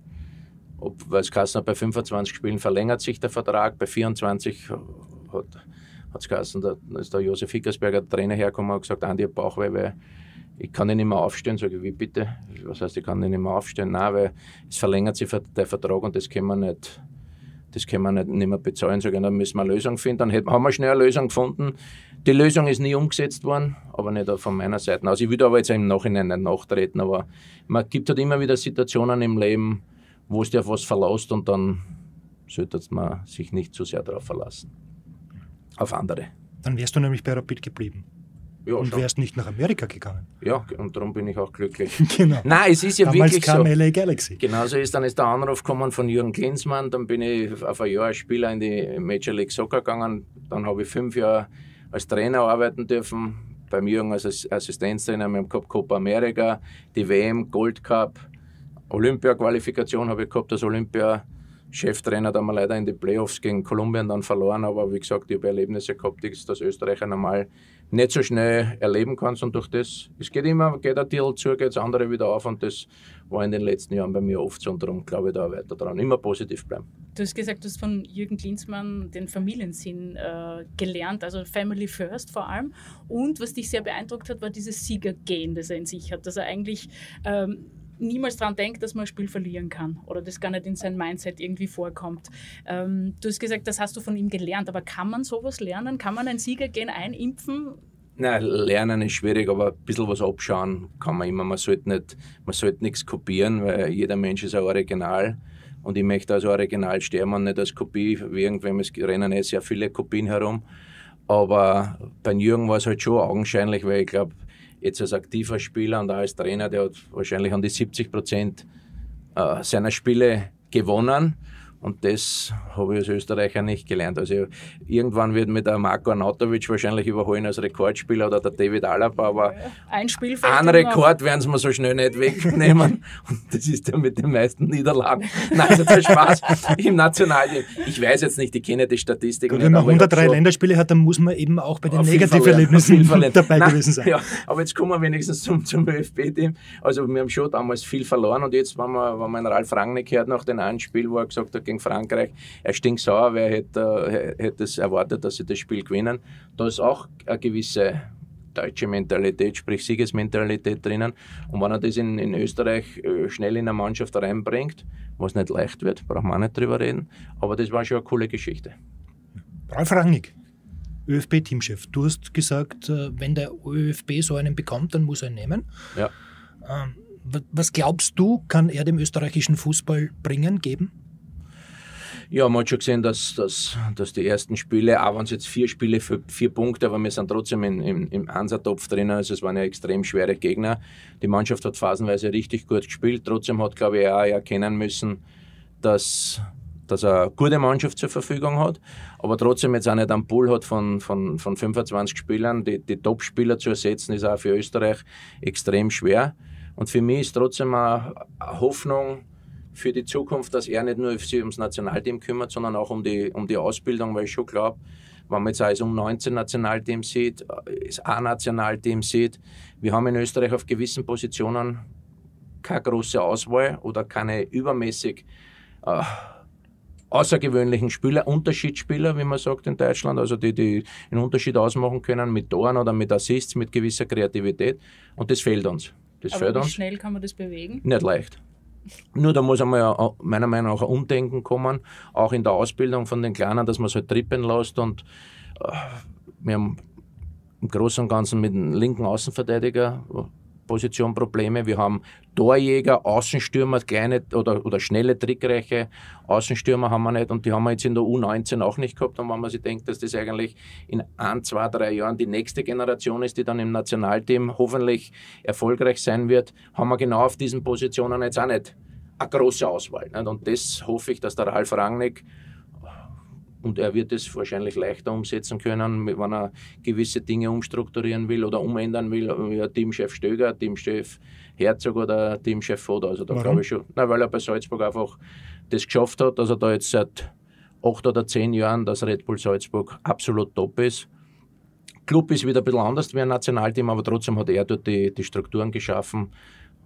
Ob, weil es geheißen bei 25 Spielen verlängert sich der Vertrag, bei 24 hat es geheißen, da ist der Josef Hickersberger, der Trainer, hergekommen und gesagt, Andi, ich weil ich kann nicht mehr aufstehen. Sage ich, wie bitte? Was heißt, ich kann nicht mehr aufstehen? Nein, weil es verlängert sich der Vertrag und das können wir nicht, das können wir nicht, nicht mehr bezahlen. Sage ich, dann müssen wir eine Lösung finden. Dann haben wir schnell eine Lösung gefunden. Die Lösung ist nie umgesetzt worden, aber nicht von meiner Seite. Also ich würde aber jetzt im Nachhinein nicht nachtreten, aber man gibt halt immer wieder Situationen im Leben, wo es dir auf was verlässt und dann sollte man sich nicht zu sehr darauf verlassen. Auf andere. Dann wärst du nämlich bei Rapid geblieben Ja, und schon. wärst nicht nach Amerika gegangen. ja, und darum bin ich auch glücklich. genau. Nein, es ist ja Damals wirklich kam so. LA Galaxy. Genauso ist dann ist der Anruf gekommen von Jürgen Klinsmann, dann bin ich auf ein Jahr als Spieler in die Major League Soccer gegangen, dann habe ich fünf Jahre als Trainer arbeiten dürfen, beim Jürgen als Ass- Assistenztrainer, wir haben gehabt Copa America, die WM, Gold Cup, Olympia-Qualifikation habe ich gehabt als Olympia-Cheftrainer, da haben wir leider in die Playoffs gegen Kolumbien dann verloren, aber wie gesagt, ich habe Erlebnisse gehabt, die das Österreicher normal nicht so schnell erleben kannst und durch das, es geht immer, geht ein Deal zu, geht das andere wieder auf und das war in den letzten Jahren bei mir oft so und darum glaube ich da weiter dran. Immer positiv bleiben. Du hast gesagt, du hast von Jürgen Klinsmann den Familiensinn äh, gelernt, also Family First vor allem. Und was dich sehr beeindruckt hat, war dieses Siegergehen, das er in sich hat, dass er eigentlich ähm, niemals daran denkt, dass man ein Spiel verlieren kann oder das gar nicht in sein Mindset irgendwie vorkommt. Ähm, du hast gesagt, das hast du von ihm gelernt, aber kann man sowas lernen? Kann man ein Siegergehen einimpfen? Nein, lernen ist schwierig, aber ein bisschen was abschauen kann man immer. Man sollte, nicht, man sollte nichts kopieren, weil jeder Mensch ist ein Original. Und ich möchte als Original sterben und nicht als Kopie. Wie irgendwem, es rennen eh sehr viele Kopien herum. Aber bei Jürgen war es halt schon augenscheinlich, weil ich glaube, jetzt als aktiver Spieler und auch als Trainer, der hat wahrscheinlich an die 70 Prozent äh, seiner Spiele gewonnen. Und das habe ich als Österreicher nicht gelernt. Also irgendwann wird mir der Marco Arnautovic wahrscheinlich überholen als Rekordspieler oder der David Alaba, aber Ein Spiel fällt einen. Rekord werden sie mir so schnell nicht wegnehmen. Und das ist der mit den meisten Niederlagen. Nein, also der Spaß im Nationalteam. Ich weiß jetzt nicht, ich kenne die Statistiken Gut, wenn man aber ich hab 103 schon- Länderspiele hat, dann muss man eben auch bei den Negativerlebnissen dabei verloren. gewesen sein. Ja, aber jetzt kommen wir wenigstens zum, zum ÖFB-Team. Also wir haben schon damals viel verloren und jetzt, wenn man, wenn man Ralf Rangnick hört nach dem einen Spiel, wo er gesagt hat gegen Frankreich, er stinkt sauer, wer hätte, äh, hätte es erwartet, dass sie das Spiel gewinnen. Da ist auch eine gewisse deutsche Mentalität, sprich Siegesmentalität drinnen. Und wenn er das in, in Österreich äh, schnell in eine Mannschaft reinbringt, was nicht leicht wird, braucht man auch nicht drüber reden, aber das war schon eine coole Geschichte. Ralf Rangnick, ÖFB-Teamchef. Du hast gesagt, äh, wenn der ÖFB so einen bekommt, dann muss er ihn nehmen. Ja. Ähm, wa- Was glaubst du, kann er dem österreichischen Fußball bringen, geben? Ja, man hat schon gesehen, dass, dass, dass die ersten Spiele, auch wenn es jetzt vier Spiele für vier Punkte, aber wir sind trotzdem in, im, im Hansa-Topf drin, also es waren ja extrem schwere Gegner. Die Mannschaft hat phasenweise richtig gut gespielt, trotzdem hat, glaube ich, auch erkennen müssen, dass, dass er eine gute Mannschaft zur Verfügung hat, aber trotzdem jetzt auch nicht einen Pool hat von, von, von 25 Spielern. Die, die Top-Spieler zu ersetzen, ist auch für Österreich extrem schwer. Und für mich ist trotzdem eine Hoffnung, für die Zukunft, dass er nicht nur sich ums Nationalteam kümmert, sondern auch um die, um die Ausbildung, weil ich schon glaube, wenn man jetzt auch das Um-19-Nationalteam sieht, äh, das A-Nationalteam sieht, wir haben in Österreich auf gewissen Positionen keine große Auswahl oder keine übermäßig äh, außergewöhnlichen Spieler, Unterschiedsspieler, wie man sagt in Deutschland, also die, die einen Unterschied ausmachen können mit Toren oder mit Assists, mit gewisser Kreativität. Und das fehlt uns. Das Aber fehlt wie uns. schnell kann man das bewegen? Nicht leicht. Nur da muss einmal meiner Meinung nach ein Umdenken kommen, auch in der Ausbildung von den Kleinen, dass man es halt trippen lässt. Und äh, wir haben im Großen und Ganzen mit dem linken Außenverteidiger Position Probleme. Wir haben Torjäger, Außenstürmer, kleine oder, oder schnelle, trickreiche Außenstürmer haben wir nicht und die haben wir jetzt in der U19 auch nicht gehabt. Und wenn man sich denkt, dass das eigentlich in ein, zwei, drei Jahren die nächste Generation ist, die dann im Nationalteam hoffentlich erfolgreich sein wird, haben wir genau auf diesen Positionen jetzt auch nicht eine große Auswahl. Nicht? Und das hoffe ich, dass der Ralf Rangnick und er wird es wahrscheinlich leichter umsetzen können, wenn er gewisse Dinge umstrukturieren will oder umändern will, wie Teamchef Stöger, Teamchef Herzog oder Teamchef Foda. Also da glaube ich schon, na, weil er bei Salzburg einfach das geschafft hat, dass er da jetzt seit acht oder zehn Jahren, dass Red Bull Salzburg absolut top ist. Club ist wieder ein bisschen anders wie ein Nationalteam, aber trotzdem hat er dort die, die Strukturen geschaffen,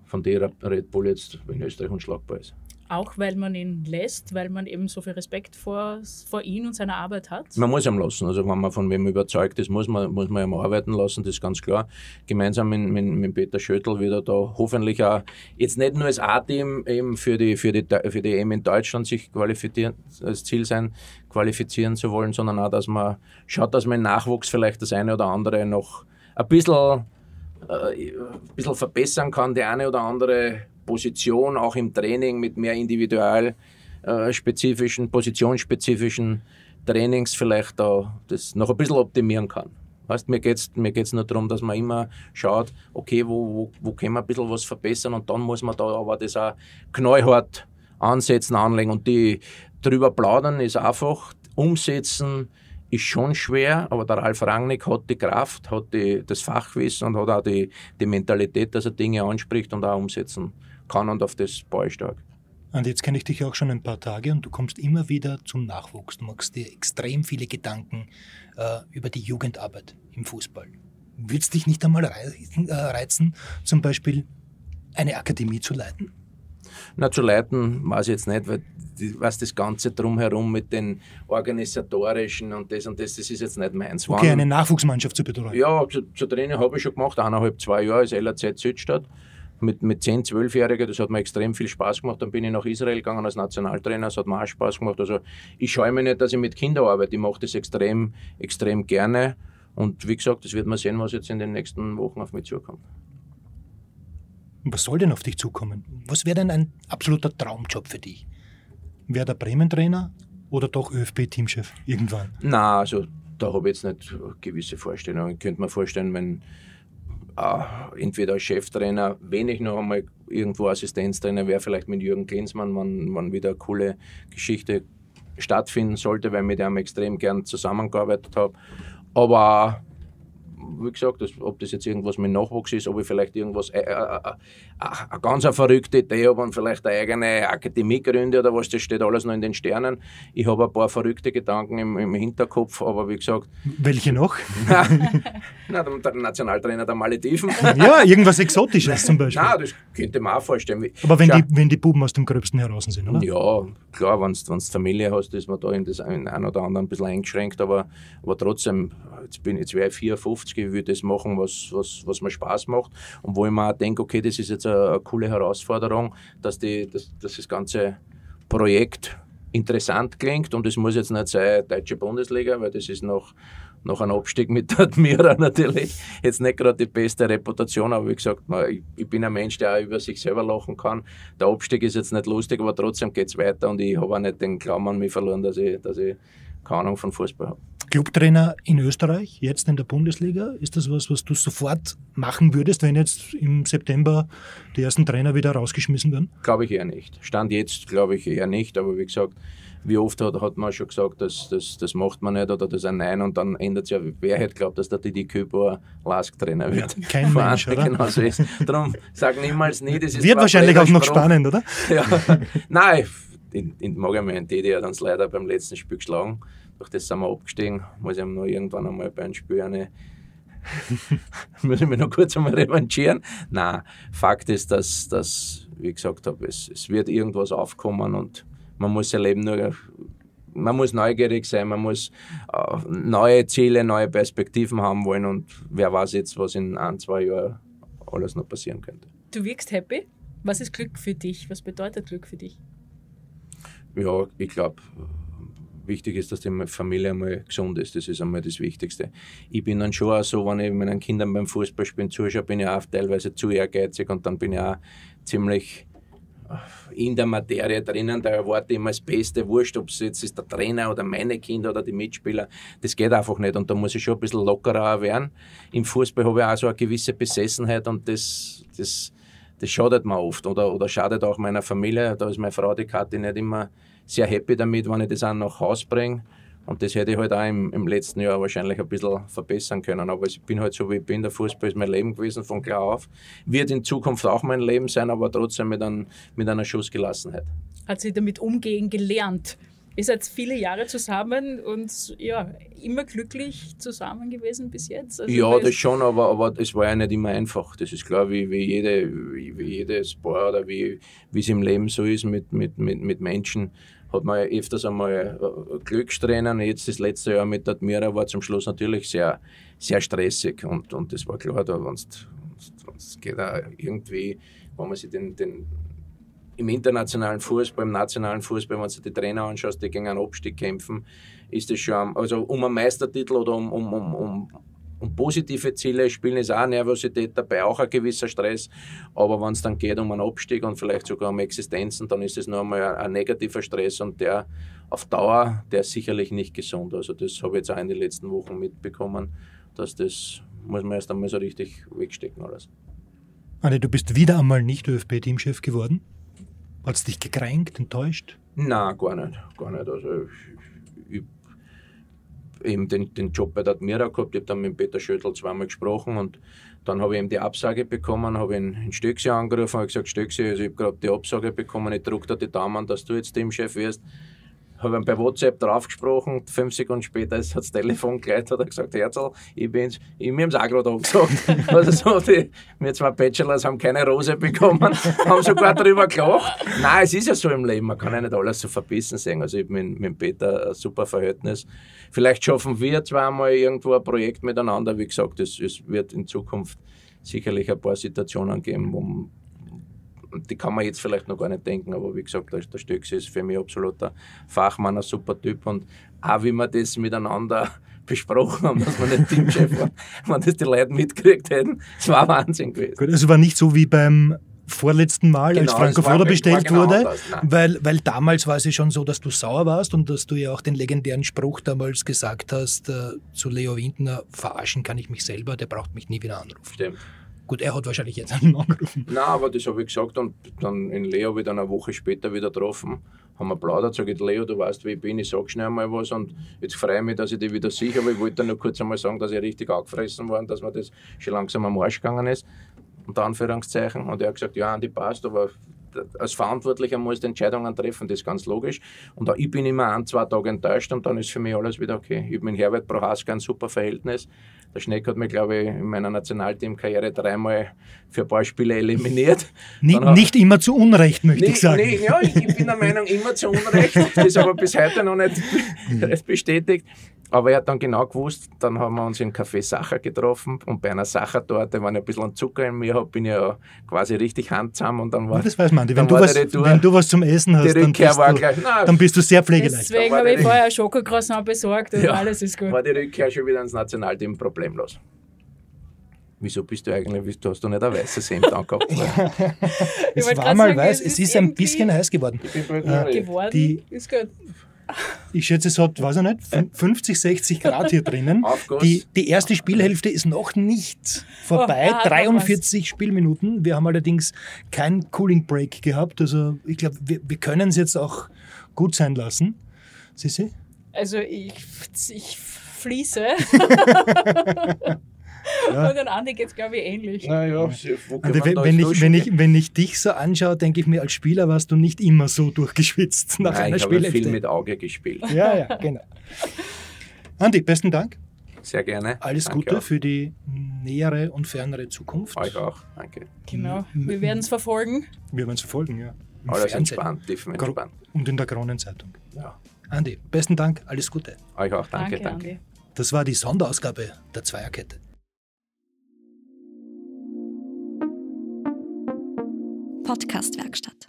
von der Red Bull jetzt in Österreich unschlagbar ist. Auch weil man ihn lässt, weil man eben so viel Respekt vor, vor ihm und seiner Arbeit hat? Man muss ihn lassen. Also wenn man von wem überzeugt ist, muss man, muss man ihm arbeiten lassen, das ist ganz klar. Gemeinsam mit, mit, mit Peter Schöttl wird er da hoffentlich auch jetzt nicht nur als A-Team eben für die, für, die, für die EM in Deutschland sich qualifizieren, als Ziel sein, qualifizieren zu wollen, sondern auch, dass man schaut, dass man im Nachwuchs vielleicht das eine oder andere noch ein bisschen äh, ein bisschen verbessern kann, die eine oder andere Position, auch im Training mit mehr individualspezifischen, äh, positionsspezifischen Trainings vielleicht da das noch ein bisschen optimieren kann. Weißt, mir geht es mir geht's nur darum, dass man immer schaut, okay, wo, wo, wo können wir ein bisschen was verbessern und dann muss man da aber das auch knallhart ansetzen, anlegen und die drüber plaudern ist einfach, umsetzen, ist schon schwer, aber der Ralf Rangnick hat die Kraft, hat die, das Fachwissen und hat auch die, die Mentalität, dass er Dinge anspricht und auch umsetzen kann und auf das baue ich stark. Und jetzt kenne ich dich auch schon ein paar Tage und du kommst immer wieder zum Nachwuchs. Du machst dir extrem viele Gedanken äh, über die Jugendarbeit im Fußball. Würde es dich nicht einmal reizen, äh, reizen, zum Beispiel eine Akademie zu leiten? Na, zu leiten weiß ich jetzt nicht, weil was das Ganze drumherum mit den organisatorischen und das und das, das ist jetzt nicht meins. Okay, Wann, eine Nachwuchsmannschaft zu betreuen? Ja, zu, zu Training habe ich schon gemacht, eineinhalb, zwei Jahre als LAZ Südstadt. Mit, mit 10, 12-Jährigen, das hat mir extrem viel Spaß gemacht. Dann bin ich nach Israel gegangen als Nationaltrainer, das hat mir auch Spaß gemacht. Also ich scheue mich nicht, dass ich mit Kindern arbeite. Ich mache das extrem, extrem gerne. Und wie gesagt, das wird man sehen, was jetzt in den nächsten Wochen auf mich zukommt. Was soll denn auf dich zukommen? Was wäre denn ein absoluter Traumjob für dich? Wäre der Bremen-Trainer oder doch ÖFB-Teamchef irgendwann? Na, also da habe ich jetzt nicht gewisse Vorstellungen. Ich könnte mir vorstellen, wenn entweder als Cheftrainer, wenn ich noch einmal irgendwo Assistenztrainer wäre, vielleicht mit Jürgen Klinsmann, wenn, wenn wieder eine coole Geschichte stattfinden sollte, weil ich mit ihm extrem gern zusammengearbeitet habe. Aber wie gesagt, das, ob das jetzt irgendwas mit Nachwuchs ist, ob ich vielleicht irgendwas, äh, äh, äh, eine ganz eine verrückte Idee habe und vielleicht eine eigene Akademie gründe oder was, das steht alles noch in den Sternen. Ich habe ein paar verrückte Gedanken im, im Hinterkopf, aber wie gesagt. Welche noch? na, der Nationaltrainer der Malediven. Ja, irgendwas Exotisches zum Beispiel. Nein, das könnte man auch vorstellen. Aber wenn, die, wenn die Buben aus dem Gröbsten heraus sind, oder? Ja, klar, wenn du Familie hast, ist man da in das in ein oder andere ein bisschen eingeschränkt, aber, aber trotzdem, jetzt, bin, wäre ich 54, ich würde das machen, was, was, was mir Spaß macht. Und wo ich mir auch denke, okay, das ist jetzt eine, eine coole Herausforderung, dass, die, dass, dass das ganze Projekt interessant klingt. Und es muss jetzt nicht sein Deutsche Bundesliga, weil das ist noch, noch ein Abstieg mit der Admira natürlich jetzt nicht gerade die beste Reputation, aber wie gesagt, ich, ich bin ein Mensch, der auch über sich selber lachen kann. Der Abstieg ist jetzt nicht lustig, aber trotzdem geht es weiter und ich habe auch nicht den Glauben an mich verloren, dass ich, dass ich keine Ahnung von Fußball habe. Clubtrainer in Österreich, jetzt in der Bundesliga, ist das was, was du sofort machen würdest, wenn jetzt im September die ersten Trainer wieder rausgeschmissen werden? Glaube ich eher nicht. Stand jetzt glaube ich eher nicht, aber wie gesagt, wie oft hat, hat man schon gesagt, das, das, das macht man nicht oder das ist ein Nein und dann ändert sich ja, wer hätte glaubt, dass der Didi Küper Lask-Trainer wird. Ja, kein Mensch, oder? Genau so ist. Darum sag niemals nie, das ist Wird wahrscheinlich auch noch spannend, oder? Ja, nein, in, in, mag ich meinen Didi hat uns leider beim letzten Spiel geschlagen durch das sind wir abgestiegen. Muss ich ihm noch irgendwann einmal bei einem Spiel eine. muss ich mich noch kurz einmal revanchieren. Nein, Fakt ist, dass, dass wie gesagt habe, es, es wird irgendwas aufkommen und man muss sein Leben nur man muss neugierig sein, man muss äh, neue Ziele, neue Perspektiven haben wollen und wer weiß jetzt, was in ein, zwei Jahren alles noch passieren könnte. Du wirkst happy. Was ist Glück für dich? Was bedeutet Glück für dich? Ja, ich glaube, wichtig ist, dass die Familie einmal gesund ist. Das ist einmal das Wichtigste. Ich bin dann schon auch so, wenn ich meinen Kindern beim Fußballspielen zuschaue, bin ich auch teilweise zu ehrgeizig und dann bin ich auch ziemlich in der Materie drinnen, da erwarte ich immer das Beste, wurscht, ob es jetzt ist der Trainer oder meine Kinder oder die Mitspieler, das geht einfach nicht und da muss ich schon ein bisschen lockerer werden. Im Fußball habe ich auch so eine gewisse Besessenheit und das, das, das schadet mir oft oder, oder schadet auch meiner Familie. Da ist meine Frau, die Kathi, nicht immer sehr happy damit, wenn ich das auch nach Hause bringe. Und das hätte ich halt auch im, im, letzten Jahr wahrscheinlich ein bisschen verbessern können. Aber ich bin halt so, wie ich bin. Der Fußball ist mein Leben gewesen von klar auf. Wird in Zukunft auch mein Leben sein, aber trotzdem mit, ein, mit einer Schussgelassenheit. Hat sie damit umgehen gelernt? Ihr seid viele Jahre zusammen und ja, immer glücklich zusammen gewesen bis jetzt? Also ja, das schon, aber, aber es war ja nicht immer einfach. Das ist klar, wie, wie, jede, wie, wie jedes Paar oder wie, es im Leben so ist mit, mit, mit, mit Menschen hat man öfters einmal äh, Glückstränen. Jetzt das letzte Jahr mit Admira war zum Schluss natürlich sehr, sehr stressig und, und das war klar, da es geht auch irgendwie, wenn man sich den, den im internationalen Fußball, im nationalen Fußball, wenn du die Trainer anschaust, die gegen einen Abstieg kämpfen, ist das schon, also um einen Meistertitel oder um, um, um, um und positive Ziele spielen ist auch Nervosität dabei, auch ein gewisser Stress. Aber wenn es dann geht um einen Abstieg und vielleicht sogar um Existenzen, dann ist es nur einmal ein, negativer Stress und der auf Dauer, der ist sicherlich nicht gesund. Also das habe ich jetzt auch in den letzten Wochen mitbekommen, dass das muss man erst einmal so richtig wegstecken alles. Anne, du bist wieder einmal nicht ÖFB-Teamchef geworden? Hat es dich gekränkt, enttäuscht? Nein, gar nicht. Gar nicht. Also ich, ich eben den, den Job bei der Admira gehabt. Ich habe dann mit Peter Schöttl zweimal gesprochen und dann habe ich eben die Absage bekommen, habe ihn in Stöckse angerufen und gesagt, Stöckse, also ich habe gerade die Absage bekommen, ich drücke dir die Daumen, dass du jetzt Teamchef wirst habe ihm bei WhatsApp draufgesprochen, fünf Sekunden später ist das Telefon gleich, hat er gesagt, Herzl, ich bin's, ich, mir haben es auch gerade angesagt. also so, die, wir zwei Bachelors haben keine Rose bekommen, haben sogar darüber gelacht. Nein, es ist ja so im Leben, man kann ja nicht alles so verbissen sehen. Also ich habe mit, mit Peter ein super Verhältnis. Vielleicht schaffen wir zweimal irgendwo ein Projekt miteinander. Wie gesagt, es, es wird in Zukunft sicherlich ein paar Situationen geben, wo, die kann man jetzt vielleicht noch gar nicht denken, aber wie gesagt, der, der Stöcks ist für mich absoluter Fachmann, ein super Typ und auch wie wir das miteinander besprochen haben, dass wir nicht Teamchef waren, wenn das die Leute mitgekriegt hätten, das war Wahnsinn gewesen. Gut, also war nicht so wie beim vorletzten Mal, genau, als Franco Foda bestellt genau wurde, weil, weil damals war es ja schon so, dass du sauer warst und dass du ja auch den legendären Spruch damals gesagt hast äh, zu Leo Windner, verarschen kann ich mich selber, der braucht mich nie wieder anrufen. Stimmt. Gut, er hat wahrscheinlich jetzt einen angerufen. Nein, aber das habe ich gesagt und dann in Leo wieder eine Woche später wieder getroffen. Haben wir plaudert, sage ich, Leo, du weißt, wie ich bin, ich sag schnell mal was und jetzt freue ich mich, dass ich dich wieder sehe, aber ich wollte nur kurz einmal sagen, dass ich richtig angefressen war und dass mir das schon langsam am Arsch gegangen ist, unter Anführungszeichen. Und er hat gesagt, ja, Andi passt, aber als Verantwortlicher muss die Entscheidungen treffen, das ist ganz logisch. Und auch ich bin immer ein, zwei Tage enttäuscht und dann ist für mich alles wieder okay. Ich habe mit Herbert Prohaska ein super Verhältnis. Der Schneck hat mich, glaube ich, in meiner Nationalteamkarriere dreimal für ein paar Spiele eliminiert. Nicht, nicht immer zu Unrecht, möchte nee, ich sagen. Nee, ja, ich bin der Meinung, immer zu Unrecht. Das ist aber bis heute noch nicht bestätigt. Aber er hat dann genau gewusst, dann haben wir uns in Café Sacher getroffen und bei einer Sachertorte, wenn ich ein bisschen Zucker in mir habe, bin ich ja quasi richtig handsam und dann war ja, Das weiß man, wenn, du was, wenn du was zum Essen hast, dann bist, du, gleich, na, dann bist, du, sehr pflegeleicht. Deswegen habe ich vorher Schokocroissant besorgt und ja, alles ist gut. War die Rückkehr schon wieder ins Nationalteam problemlos. Wieso bist du eigentlich, du hast du nicht ein weißes Hemd angehabt? es war mal sagen, weiß, es ist ein bisschen heiß geworden. Ich bin äh, geworden, die, ist gut. Ich schätze, es hat, weiß ich nicht, 50, 60 Grad hier drinnen. Die, die erste Spielhälfte ist noch nicht vorbei. Oh, 43 Spielminuten. Wir haben allerdings keinen Cooling Break gehabt. Also ich glaube, wir, wir können es jetzt auch gut sein lassen. Sissi? Also ich, ich fließe. Ja. Und an Andi geht es, glaube ich, ähnlich. Naja, also, wenn, wenn, ich, wenn, ich, wenn ich dich so anschaue, denke ich mir, als Spieler warst du nicht immer so durchgeschwitzt nach Nein, einer ich habe viel mit Auge gespielt. Ja, ja, genau. Andi, besten Dank. Sehr gerne. Alles Danke Gute auch. für die nähere und fernere Zukunft. Euch auch. Danke. Genau. Wir werden es verfolgen. Wir werden es verfolgen, ja. Im Alles Fernsehen. entspannt, tief entspannt. Und in der Kronenzeitung. Ja. Andi, besten Dank, alles Gute. Euch auch, danke, danke. danke. Das war die Sonderausgabe der Zweierkette. Podcastwerkstatt.